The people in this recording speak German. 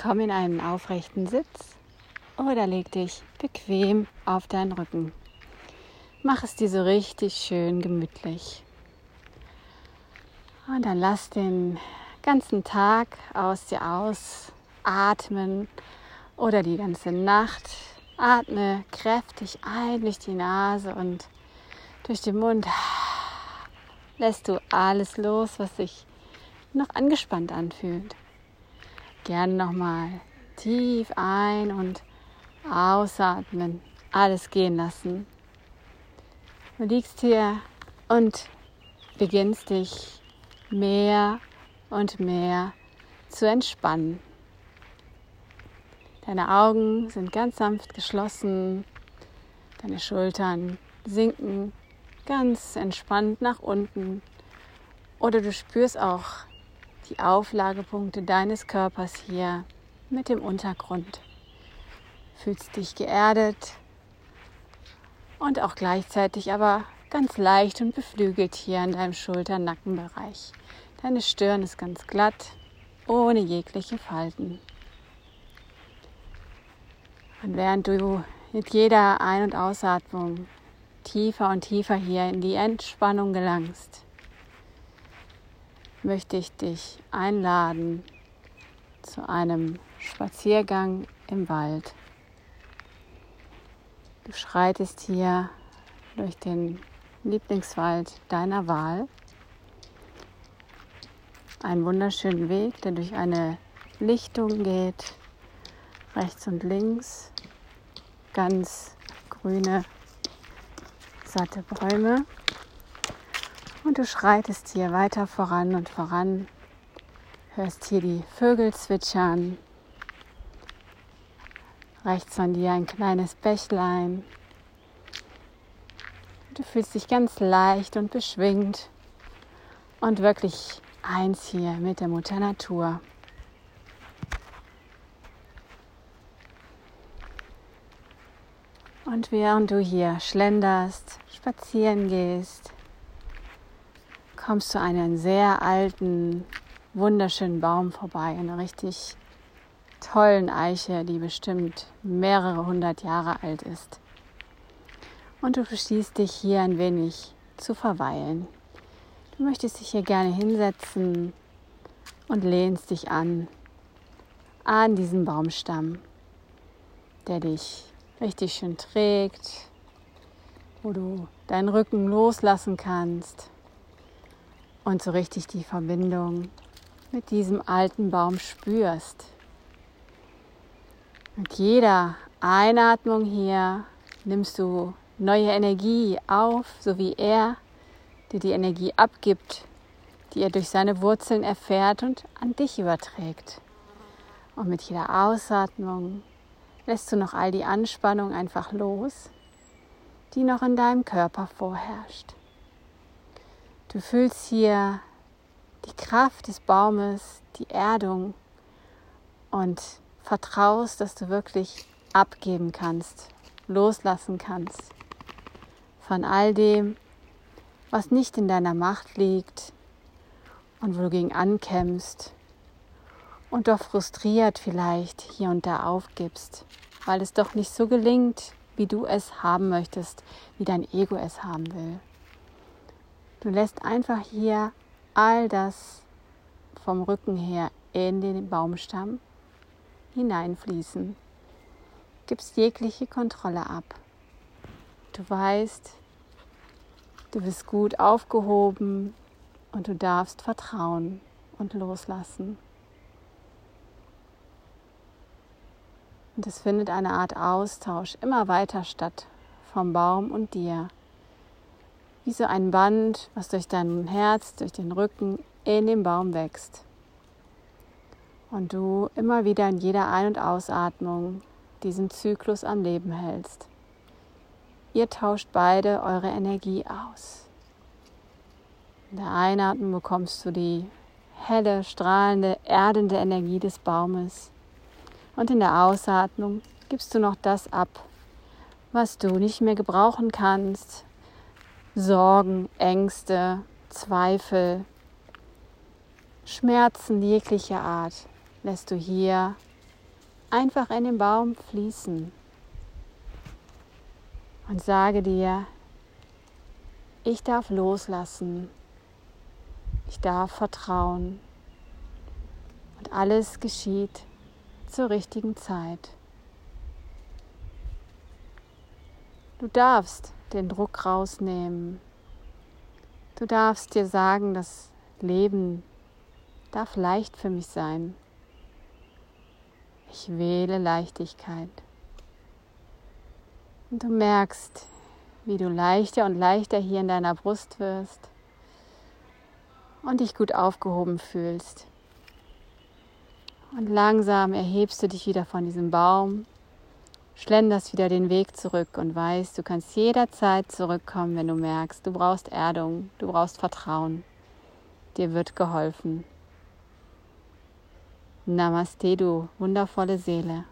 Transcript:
Komm in einen aufrechten Sitz oder leg dich bequem auf deinen Rücken. Mach es dir so richtig schön gemütlich. Und dann lass den ganzen Tag aus dir ausatmen oder die ganze Nacht. Atme kräftig ein durch die Nase und durch den Mund. Lässt du alles los, was sich noch angespannt anfühlt. Gerne nochmal tief ein und ausatmen. Alles gehen lassen. Du liegst hier und beginnst dich mehr und mehr zu entspannen. Deine Augen sind ganz sanft geschlossen, deine Schultern sinken ganz entspannt nach unten oder du spürst auch die Auflagepunkte deines Körpers hier mit dem Untergrund. Fühlst dich geerdet und auch gleichzeitig aber ganz leicht und beflügelt hier in deinem Schulter-Nackenbereich. Deine Stirn ist ganz glatt, ohne jegliche Falten. Und während du mit jeder Ein- und Ausatmung tiefer und tiefer hier in die Entspannung gelangst, möchte ich dich einladen zu einem Spaziergang im Wald. Du schreitest hier durch den Lieblingswald deiner Wahl einen wunderschönen Weg, der durch eine Lichtung geht, rechts und links, ganz grüne, satte Bäume. Und du schreitest hier weiter voran und voran, hörst hier die Vögel zwitschern, rechts von dir ein kleines Bächlein. Du fühlst dich ganz leicht und beschwingt und wirklich eins hier mit der Mutter Natur. Und während du hier schlenderst, spazieren gehst, kommst du einen sehr alten, wunderschönen Baum vorbei, eine richtig tollen Eiche, die bestimmt mehrere hundert Jahre alt ist. Und du beschließt dich hier ein wenig zu verweilen. Du möchtest dich hier gerne hinsetzen und lehnst dich an, an diesen Baumstamm, der dich richtig schön trägt, wo du deinen Rücken loslassen kannst und so richtig die Verbindung mit diesem alten Baum spürst. Mit jeder Einatmung hier nimmst du neue Energie auf, so wie er dir die Energie abgibt, die er durch seine Wurzeln erfährt und an dich überträgt. Und mit jeder Ausatmung lässt du noch all die Anspannung einfach los, die noch in deinem Körper vorherrscht. Du fühlst hier die Kraft des Baumes, die Erdung und vertraust, dass du wirklich abgeben kannst, loslassen kannst von all dem, was nicht in deiner Macht liegt und wo du gegen ankämpfst und doch frustriert vielleicht hier und da aufgibst, weil es doch nicht so gelingt, wie du es haben möchtest, wie dein Ego es haben will. Du lässt einfach hier all das vom Rücken her in den Baumstamm hineinfließen. Gibst jegliche Kontrolle ab. Du weißt, Du bist gut aufgehoben und du darfst vertrauen und loslassen. Und es findet eine Art Austausch immer weiter statt vom Baum und dir. Wie so ein Band, was durch dein Herz, durch den Rücken in den Baum wächst. Und du immer wieder in jeder Ein- und Ausatmung diesen Zyklus am Leben hältst. Ihr tauscht beide eure Energie aus. In der Einatmung bekommst du die helle, strahlende, erdende Energie des Baumes. Und in der Ausatmung gibst du noch das ab, was du nicht mehr gebrauchen kannst. Sorgen, Ängste, Zweifel, Schmerzen jeglicher Art lässt du hier einfach in den Baum fließen. Und sage dir, ich darf loslassen, ich darf vertrauen. Und alles geschieht zur richtigen Zeit. Du darfst den Druck rausnehmen. Du darfst dir sagen, das Leben darf leicht für mich sein. Ich wähle Leichtigkeit. Und du merkst, wie du leichter und leichter hier in deiner Brust wirst und dich gut aufgehoben fühlst. Und langsam erhebst du dich wieder von diesem Baum, schlenderst wieder den Weg zurück und weißt, du kannst jederzeit zurückkommen, wenn du merkst, du brauchst Erdung, du brauchst Vertrauen. Dir wird geholfen. Namaste, du wundervolle Seele.